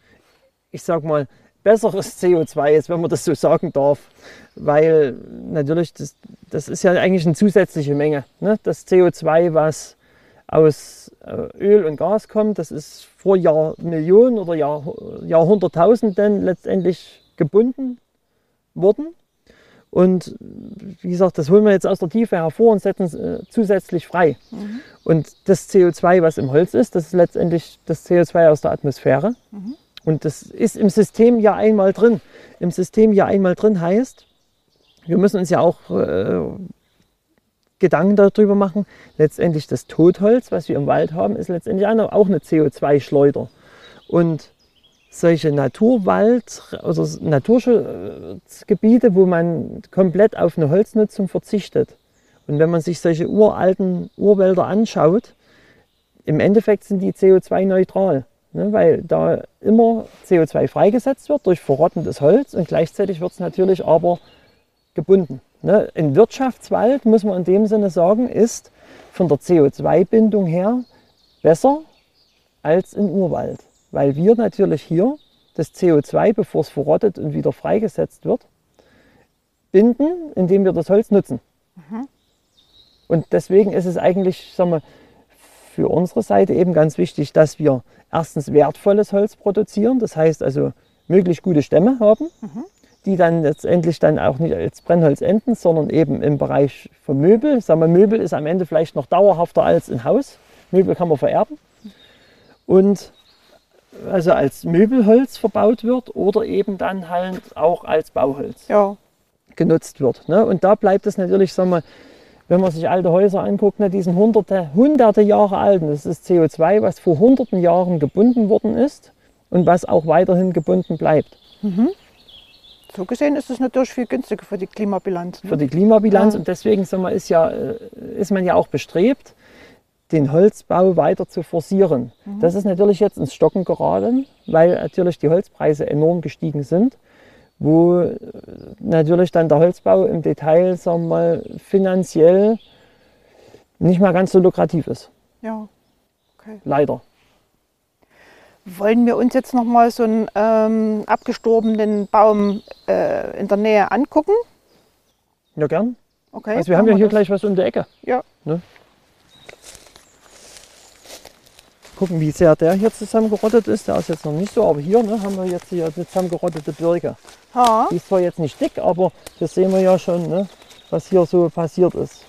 ich sag mal, besseres CO2 ist, wenn man das so sagen darf. Weil natürlich, das, das ist ja eigentlich eine zusätzliche Menge. Ne? Das CO2, was aus äh, Öl und Gas kommt, das ist vor Jahrmillionen oder Jahr, Jahrhunderttausenden letztendlich gebunden worden. Und wie gesagt, das holen wir jetzt aus der Tiefe hervor und setzen es äh, zusätzlich frei. Mhm. Und das CO2, was im Holz ist, das ist letztendlich das CO2 aus der Atmosphäre. Mhm. Und das ist im System ja einmal drin. Im System ja einmal drin heißt, wir müssen uns ja auch äh, Gedanken darüber machen. Letztendlich das Totholz, was wir im Wald haben, ist letztendlich auch eine CO2-Schleuder. Und solche Naturwald- oder Naturschutzgebiete, wo man komplett auf eine Holznutzung verzichtet. Und wenn man sich solche uralten Urwälder anschaut, im Endeffekt sind die CO2-neutral. Ne, weil da immer CO2 freigesetzt wird durch verrottendes Holz und gleichzeitig wird es natürlich aber gebunden. Ne? Ein Wirtschaftswald, muss man in dem Sinne sagen, ist von der CO2-Bindung her besser als ein Urwald. Weil wir natürlich hier das CO2, bevor es verrottet und wieder freigesetzt wird, binden, indem wir das Holz nutzen. Mhm. Und deswegen ist es eigentlich sagen wir, für unsere Seite eben ganz wichtig, dass wir erstens wertvolles Holz produzieren, das heißt also möglichst gute Stämme haben, mhm. die dann letztendlich dann auch nicht als Brennholz enden, sondern eben im Bereich von Möbel. Sagen wir, Möbel ist am Ende vielleicht noch dauerhafter als ein Haus. Möbel kann man vererben. Und also als Möbelholz verbaut wird oder eben dann halt auch als Bauholz ja. genutzt wird. Ne? Und da bleibt es natürlich, sagen wir, wenn man sich alte Häuser anguckt, ne, die sind hunderte, hunderte Jahre alt. Und das ist CO2, was vor hunderten Jahren gebunden worden ist und was auch weiterhin gebunden bleibt. Mhm. So gesehen ist es natürlich viel günstiger für die Klimabilanz. Ne? Für die Klimabilanz ja. und deswegen wir, ist, ja, äh, ist man ja auch bestrebt, den Holzbau weiter zu forcieren. Mhm. Das ist natürlich jetzt ins Stocken geraten, weil natürlich die Holzpreise enorm gestiegen sind wo natürlich dann der Holzbau im Detail sagen wir mal, finanziell nicht mehr ganz so lukrativ ist. Ja, okay. Leider. Wollen wir uns jetzt noch mal so einen ähm, abgestorbenen Baum äh, in der Nähe angucken? Ja, gern. Okay. Also wir haben ja hier das. gleich was um die Ecke. Ja. Ne? Gucken, wie sehr der hier zusammengerottet ist. Der ist jetzt noch nicht so, aber hier ne, haben wir jetzt hier eine zusammengerottete Birke. Ha. Die ist zwar jetzt nicht dick, aber hier sehen wir ja schon, ne, was hier so passiert ist.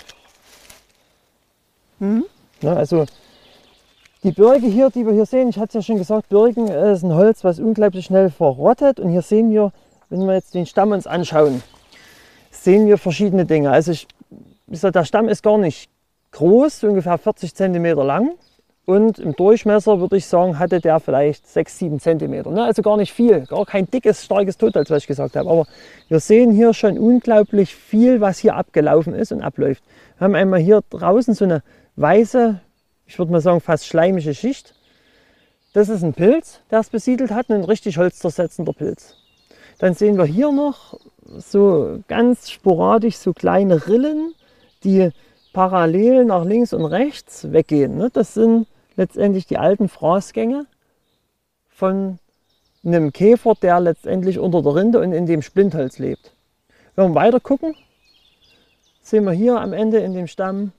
Mhm. Ne, also die Birke hier, die wir hier sehen, ich hatte es ja schon gesagt, Birken ist ein Holz, was unglaublich schnell verrottet. Und hier sehen wir, wenn wir jetzt den Stamm uns anschauen, sehen wir verschiedene Dinge. Also ich, ich sag, der Stamm ist gar nicht groß, ungefähr 40 cm lang. Und im Durchmesser würde ich sagen, hatte der vielleicht 6, 7 cm. Also gar nicht viel, gar kein dickes, starkes Totholz, was ich gesagt habe. Aber wir sehen hier schon unglaublich viel, was hier abgelaufen ist und abläuft. Wir haben einmal hier draußen so eine weiße, ich würde mal sagen fast schleimige Schicht. Das ist ein Pilz, der es besiedelt hat, ein richtig holzzersetzender Pilz. Dann sehen wir hier noch so ganz sporadisch so kleine Rillen, die parallel nach links und rechts weggehen. Ne? Das sind letztendlich die alten Fraßgänge von einem Käfer, der letztendlich unter der Rinde und in dem Splintholz lebt. Wenn wir weiter gucken, sehen wir hier am Ende in dem Stamm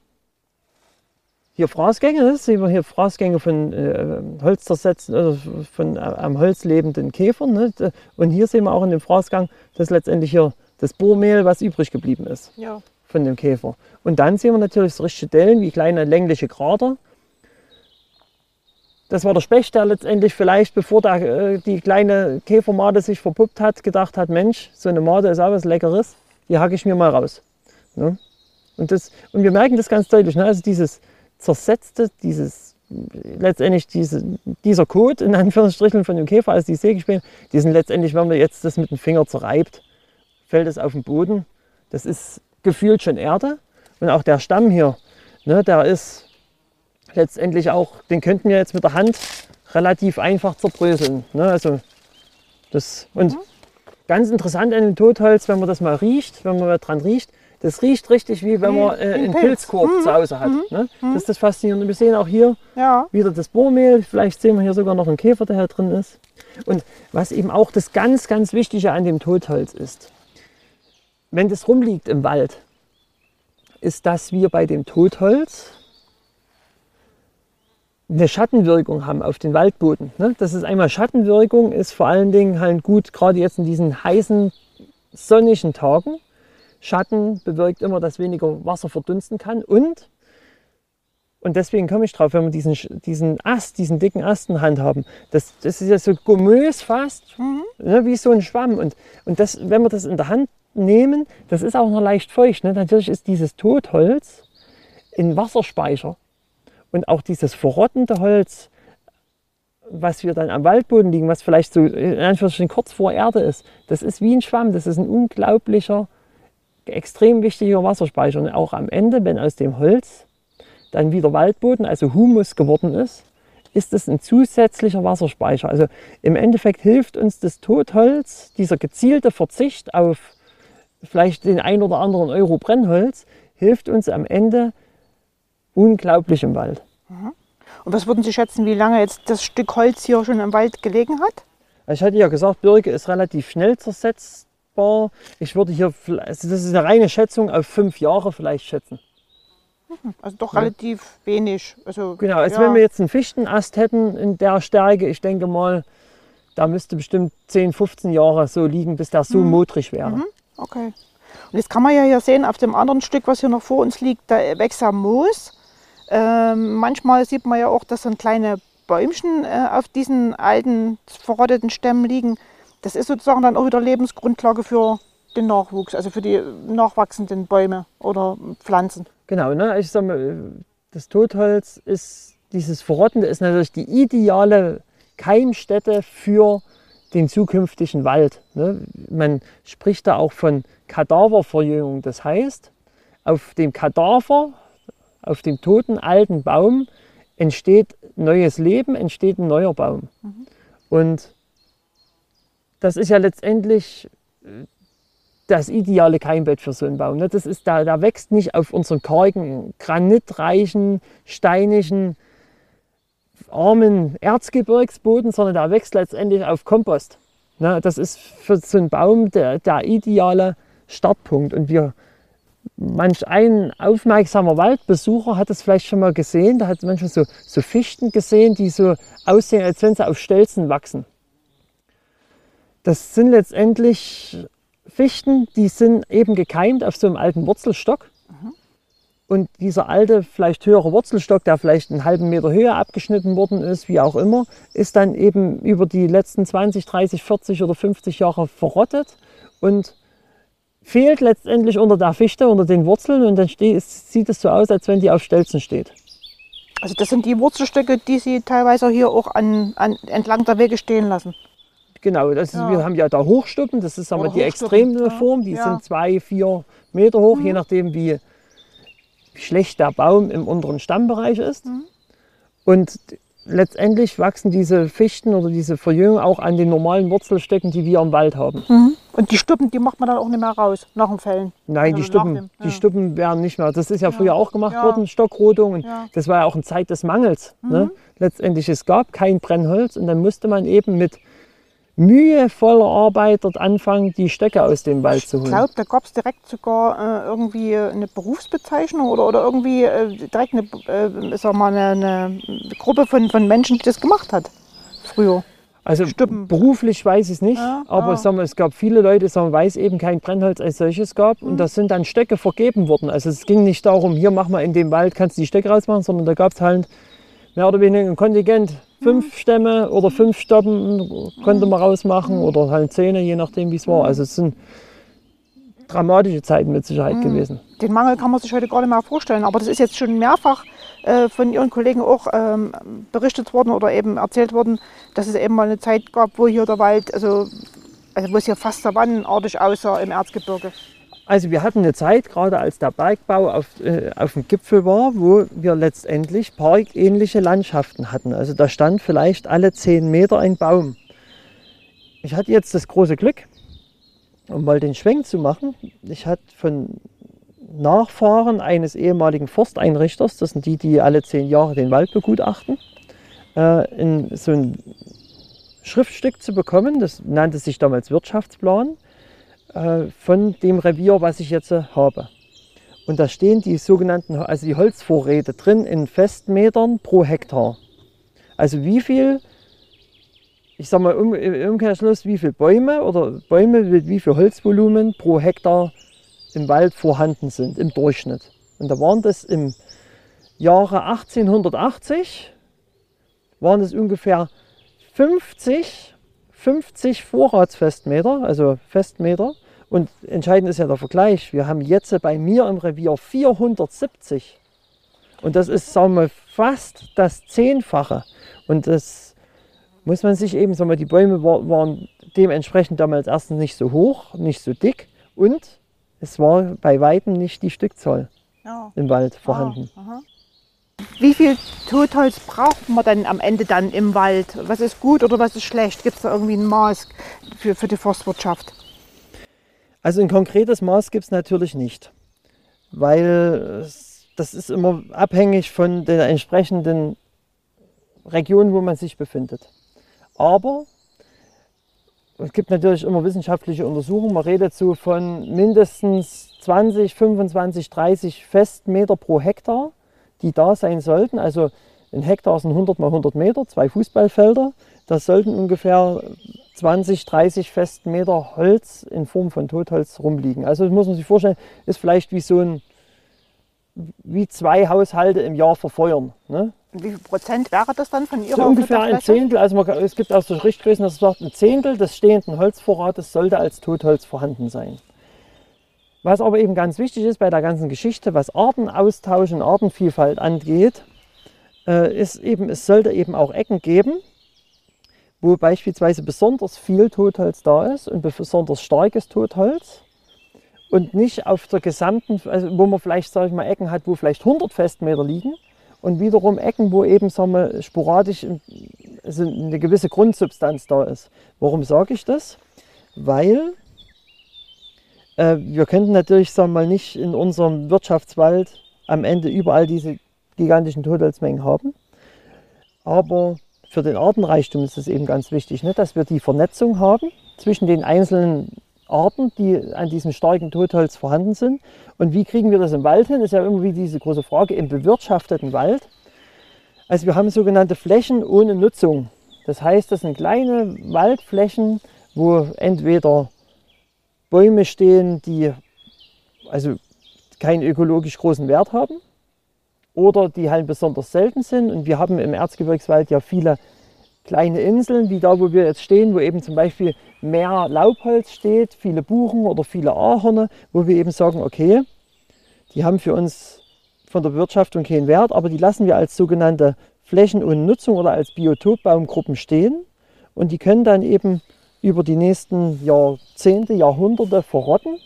hier Fraßgänge, ne? sehen wir hier Fraßgänge von äh, Holzzersetzen, also von äh, am Holz lebenden Käfern. Ne? Und hier sehen wir auch in dem Fraßgang, dass letztendlich hier das Bohrmehl, was übrig geblieben ist Ja. von dem Käfer. Und dann sehen wir natürlich so richtige Dellen wie kleine längliche Krater. Das war der Specht, der letztendlich vielleicht, bevor der, äh, die kleine Käfermade sich verpuppt hat, gedacht hat, Mensch, so eine Made ist auch was Leckeres, die hacke ich mir mal raus. Ne? Und, das, und wir merken das ganz deutlich. Ne? Also dieses zersetzte, dieses letztendlich diese, dieser Kot in Anführungsstrichen von dem Käfer, also die Sägespäne, die sind letztendlich, wenn man jetzt das mit dem Finger zerreibt, fällt es auf den Boden. Das ist gefühlt schon Erde. Und auch der Stamm hier, ne, der ist letztendlich auch, den könnten wir jetzt mit der Hand relativ einfach zerbröseln. Ne? Also das, und ganz interessant an dem Totholz, wenn man das mal riecht, wenn man mal dran riecht, das riecht richtig wie wenn man äh, ein einen Pilz. Pilzkorb zu Hause hat. Ne? Das ist das Faszinierende. Wir sehen auch hier Ja. wieder das Bohrmehl. Vielleicht sehen wir hier sogar noch einen Käfer, der hier drin ist. Und was eben auch das ganz, ganz Wichtige an dem Totholz ist, wenn das rumliegt im Wald, ist, dass wir bei dem Totholz eine Schattenwirkung haben auf den Waldboden. Ne? Das ist einmal Schattenwirkung, ist vor allen Dingen halt gut, gerade jetzt in diesen heißen, sonnigen Tagen. Schatten bewirkt immer, dass weniger Wasser verdunsten kann und und deswegen komme ich drauf, wenn wir diesen, diesen Ast, diesen dicken Ast in der Hand haben. Das, das ist ja so gomös fast, ne, wie so ein Schwamm. Und, und das, wenn wir das in der Hand nehmen, das ist auch noch leicht feucht. Ne? Natürlich ist dieses Totholz ein Wasserspeicher. Und auch dieses verrottende Holz, was wir dann am Waldboden liegen, was vielleicht so in Anführungsstrichen kurz vor Erde ist, das ist wie ein Schwamm. Das ist ein unglaublicher, extrem wichtiger Wasserspeicher. Und auch am Ende, wenn aus dem Holz dann wieder Waldboden, also Humus geworden ist, ist es ein zusätzlicher Wasserspeicher. Also im Endeffekt hilft uns das Totholz, dieser gezielte Verzicht auf vielleicht den ein oder anderen Euro Brennholz, hilft uns am Ende unglaublich im Wald. Und was würden Sie schätzen, wie lange jetzt das Stück Holz hier schon im Wald gelegen hat? Ich hatte ja gesagt, Birke ist relativ schnell zersetzbar. Ich würde hier, also das ist eine reine Schätzung, auf fünf Jahre vielleicht schätzen. Also doch relativ wenig. Also, Genau, als ja. wenn wir jetzt einen Fichtenast hätten in der Stärke, ich denke mal, da müsste bestimmt 10, 15 Jahre so liegen, bis der so modrig wäre. Okay. Und jetzt kann man ja hier sehen, auf dem anderen Stück, was hier noch vor uns liegt, da wächst ja Moos. Ähm, manchmal sieht man ja auch, dass dann kleine Bäumchen äh, auf diesen alten, verrotteten Stämmen liegen. Das ist sozusagen dann auch wieder Lebensgrundlage für den Nachwuchs, also für die nachwachsenden Bäume oder Pflanzen. Genau, ne? ich sag mal, das Totholz ist, dieses Verrottende ist natürlich die ideale Keimstätte für den zukünftigen Wald. Ne? Man spricht da auch von Kadaververjüngung. Das heißt, auf dem Kadaver, auf dem toten alten Baum entsteht neues Leben, entsteht ein neuer Baum. Und das ist ja letztendlich äh, das ideale Keimbett für so einen Baum. ne? Das ist, da, da wächst nicht auf unseren kargen, granitreichen, steinigen, armen Erzgebirgsboden, sondern da wächst letztendlich auf Kompost. Ne? Das ist für so einen Baum der, der ideale Startpunkt. Und wir, manch ein aufmerksamer Waldbesucher hat es vielleicht schon mal gesehen, da hat manchmal so, so Fichten gesehen, die so aussehen, als wenn sie auf Stelzen wachsen. Das sind letztendlich Fichten, die sind eben gekeimt auf so einem alten Wurzelstock. Und dieser alte, vielleicht höhere Wurzelstock, der vielleicht einen halben Meter höher abgeschnitten worden ist, wie auch immer, ist dann eben über die letzten 20, 30, 40 oder 50 Jahre verrottet und fehlt letztendlich unter der Fichte, unter den Wurzeln und dann ste- sieht es so aus, als wenn die auf Stelzen steht. Also das sind die Wurzelstücke, die Sie teilweise hier auch an, an, entlang der Wege stehen lassen. Genau, das ist, Ja. wir haben ja da Hochstuppen, das ist sagen wir, die extreme. Form, die Ja. sind zwei, vier Meter hoch, je nachdem wie schlecht der Baum im unteren Stammbereich ist. Und letztendlich wachsen diese Fichten oder diese Verjüngung auch an den normalen Wurzelstöcken, die wir im Wald haben. Und die Stuppen, die macht man dann auch nicht mehr raus nach dem Fällen. Nein, die Also Stuppen, dem- die ja. Stuppen werden nicht mehr. Das ist ja, früher auch gemacht Ja. worden, Stockrodung. Ja. Mhm. Das war ja auch eine Zeit des Mangels. Ne? Letztendlich, es gab kein Brennholz und dann musste man eben mit mühevoller Arbeit dort anfangen, die Stöcke aus dem Wald zu Ich holen. glaube, da gab es direkt sogar äh, irgendwie eine Berufsbezeichnung oder, oder irgendwie äh, direkt eine, äh, sag mal, eine, eine Gruppe von, von Menschen, die das gemacht hat. Früher. Also Stimmen. beruflich weiß ich es nicht, Ja, aber ja. ich sag mal, es gab viele Leute, sagen, wir, weil es eben kein Brennholz als solches gab Mhm. und das sind dann Stöcke vergeben worden. Also es ging nicht darum, hier mach mal in dem Wald, kannst du die Stöcke rausmachen, sondern da gab es halt mehr oder weniger ein Kontingent. Fünf Mhm. Stämme oder fünf Stoppen konnte man rausmachen oder halt Zähne, je nachdem wie es Mhm. war. Also es sind dramatische Zeiten mit Sicherheit gewesen. Den Mangel kann man sich heute gar nicht mehr vorstellen. Aber das ist jetzt schon mehrfach äh, von Ihren Kollegen auch ähm, berichtet worden oder eben erzählt worden, dass es eben mal eine Zeit gab, wo hier der Wald, also, also wo es hier fast savannenartig aussah im Erzgebirge. Also wir hatten eine Zeit, gerade als der Bergbau auf, äh, auf dem Gipfel war, wo wir letztendlich parkähnliche Landschaften hatten. Also da stand vielleicht alle zehn Meter ein Baum. Ich hatte jetzt das große Glück, um mal den Schwenk zu machen. Ich hatte von Nachfahren eines ehemaligen Forsteinrichters, das sind die, die alle zehn Jahre den Wald begutachten, äh, in so ein Schriftstück zu bekommen. Das nannte sich damals Wirtschaftsplan äh, von dem Revier, was ich jetzt äh, habe. Und da stehen die sogenannten, also die Holzvorräte drin in Festmetern pro Hektar. Also wie viel, ich sag mal um, im Umkehrschluss, wie viele Bäume oder Bäume mit wie viel Holzvolumen pro Hektar im Wald vorhanden sind im Durchschnitt. Und da waren das im Jahre 1880 waren es ungefähr 50, 50 Vorratsfestmeter, also Festmeter. Und entscheidend ist ja der Vergleich. Wir haben jetzt bei mir im Revier 470. Und das ist, sagen wir, fast das Zehnfache. Und das muss man sich eben, sagen wir, die Bäume war, waren dementsprechend damals erstens nicht so hoch, nicht so dick und es war bei weitem nicht die Stückzahl Ja. im Wald vorhanden. Wie viel Totholz braucht man denn am Ende dann im Wald? Was ist gut oder was ist schlecht? Gibt es da irgendwie ein Maß für, für die Forstwirtschaft? Also ein konkretes Maß gibt es natürlich nicht, weil das ist immer abhängig von der entsprechenden Region, wo man sich befindet. Aber es gibt natürlich immer wissenschaftliche Untersuchungen. Man redet so von mindestens 20, 25, 30 Festmeter pro Hektar, die da sein sollten. Also ein Hektar sind 100 mal 100 Meter, zwei Fußballfelder. Das sollten ungefähr 20, 30 Festmeter Holz in Form von Totholz rumliegen. Also das muss man sich vorstellen, ist vielleicht wie so ein, wie zwei Haushalte im Jahr verfeuern. Ne? Wie viel Prozent wäre das dann von Ihrer So ungefähr ein? Zehntel, also man, es gibt auch so Richtgrößen, das sagt, ein Zehntel des stehenden Holzvorrates sollte als Totholz vorhanden sein. Was aber eben ganz wichtig ist bei der ganzen Geschichte, was Artenaustausch und Artenvielfalt angeht, äh, ist eben, es sollte eben auch Ecken geben, wo beispielsweise besonders viel Totholz da ist und besonders starkes Totholz und nicht auf der gesamten, also wo man vielleicht, sage ich mal, Ecken hat, wo vielleicht 100 Festmeter liegen und wiederum Ecken, wo eben sagen wir, sporadisch also eine gewisse Grundsubstanz da ist. Warum sage ich das? Weil äh, wir könnten natürlich sagen wir mal nicht in unserem Wirtschaftswald am Ende überall diese gigantischen Totholzmengen haben. Aber für den Artenreichtum ist es eben ganz wichtig, ne, dass wir die Vernetzung haben zwischen den einzelnen Arten, die an diesem starken Totholz vorhanden sind. Und wie kriegen wir das im Wald hin? Ist ja irgendwie diese große Frage im bewirtschafteten Wald. Also wir haben sogenannte Flächen ohne Nutzung. Das heißt, das sind kleine Waldflächen, wo entweder Bäume stehen, die also keinen ökologisch großen Wert haben oder die halt besonders selten sind. Und wir haben im Erzgebirgswald ja viele kleine Inseln, wie da, wo wir jetzt stehen, wo eben zum Beispiel mehr Laubholz steht, viele Buchen oder viele Ahorne, wo wir eben sagen, okay, die haben für uns von der Bewirtschaftung keinen Wert, aber die lassen wir als sogenannte Flächen ohne Nutzung oder als Biotopbaumgruppen stehen und die können dann eben über die nächsten Jahrzehnte, Jahrhunderte verrotten,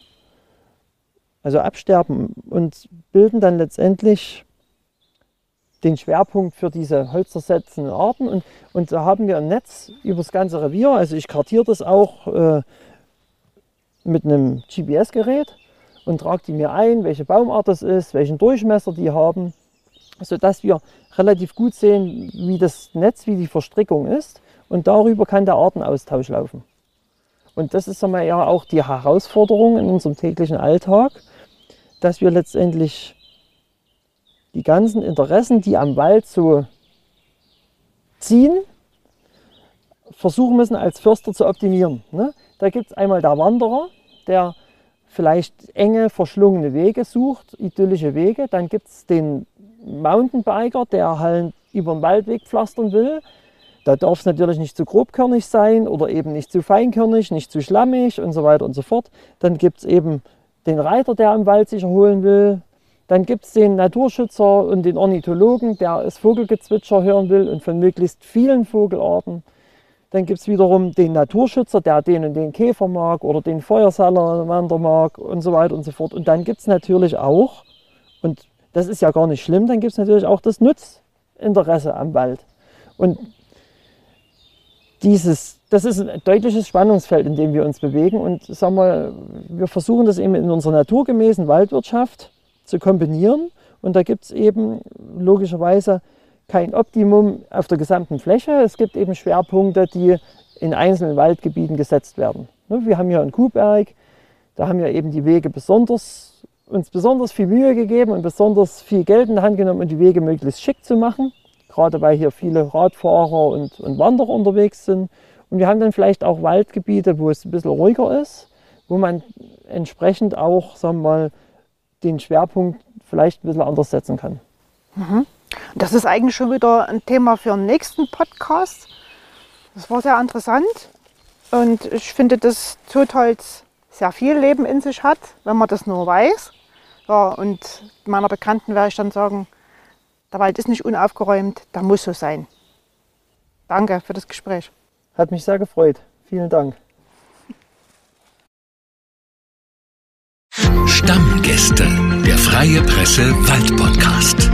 also absterben und bilden dann letztendlich den Schwerpunkt für diese holzersetzenden Arten. Und, und da haben wir ein Netz über das ganze Revier. Also ich kartiere das auch äh, mit einem GPS-Gerät und trage die mir ein, welche Baumart das ist, welchen Durchmesser die haben, sodass wir relativ gut sehen, wie das Netz, wie die Verstrickung ist. Und darüber kann der Artenaustausch laufen. Und das ist ja auch die Herausforderung in unserem täglichen Alltag, dass wir letztendlich die ganzen Interessen, die am Wald so ziehen, versuchen müssen als Förster zu optimieren. Ne? Da gibt es einmal der Wanderer, der vielleicht enge, verschlungene Wege sucht, idyllische Wege. Dann gibt es den Mountainbiker, der halt über den Waldweg pflastern will. Da darf es natürlich nicht zu grobkörnig sein oder eben nicht zu feinkörnig, nicht zu schlammig und so weiter und so fort. Dann gibt es eben den Reiter, der im Wald sich erholen will. Dann gibt es den Naturschützer und den Ornithologen, der das Vogelgezwitscher hören will und von möglichst vielen Vogelarten. Dann gibt es wiederum den Naturschützer, der den und den Käfer mag oder den Feuersalamander mag und so weiter und so fort. Und dann gibt es natürlich auch, und das ist ja gar nicht schlimm, dann gibt es natürlich auch das Nutzinteresse am Wald. Und dieses, das ist ein deutliches Spannungsfeld, in dem wir uns bewegen. Und sagen wir, wir versuchen das eben in unserer naturgemäßen Waldwirtschaft zu kombinieren. Und da gibt es eben logischerweise kein Optimum auf der gesamten Fläche. Es gibt eben Schwerpunkte, die in einzelnen Waldgebieten gesetzt werden. Ne, wir haben hier einen Kuhberg, da haben wir eben die Wege besonders, uns besonders viel Mühe gegeben und besonders viel Geld in die Hand genommen, um die Wege möglichst schick zu machen gerade weil hier viele Radfahrer und, und Wanderer unterwegs sind. Und wir haben dann vielleicht auch Waldgebiete, wo es ein bisschen ruhiger ist, wo man entsprechend auch sagen wir mal, den Schwerpunkt vielleicht ein bisschen anders setzen kann. Mhm. Das ist eigentlich schon wieder ein Thema für den nächsten Podcast. Das war sehr interessant und ich finde, dass Zotholz sehr viel Leben in sich hat, wenn man das nur weiß. Ja, und meiner Bekannten werde ich dann sagen, der Wald ist nicht unaufgeräumt, der muss so sein. Danke für das Gespräch. Hat mich sehr gefreut. Vielen Dank. Stammgäste, der Freie Presse Wald Podcast.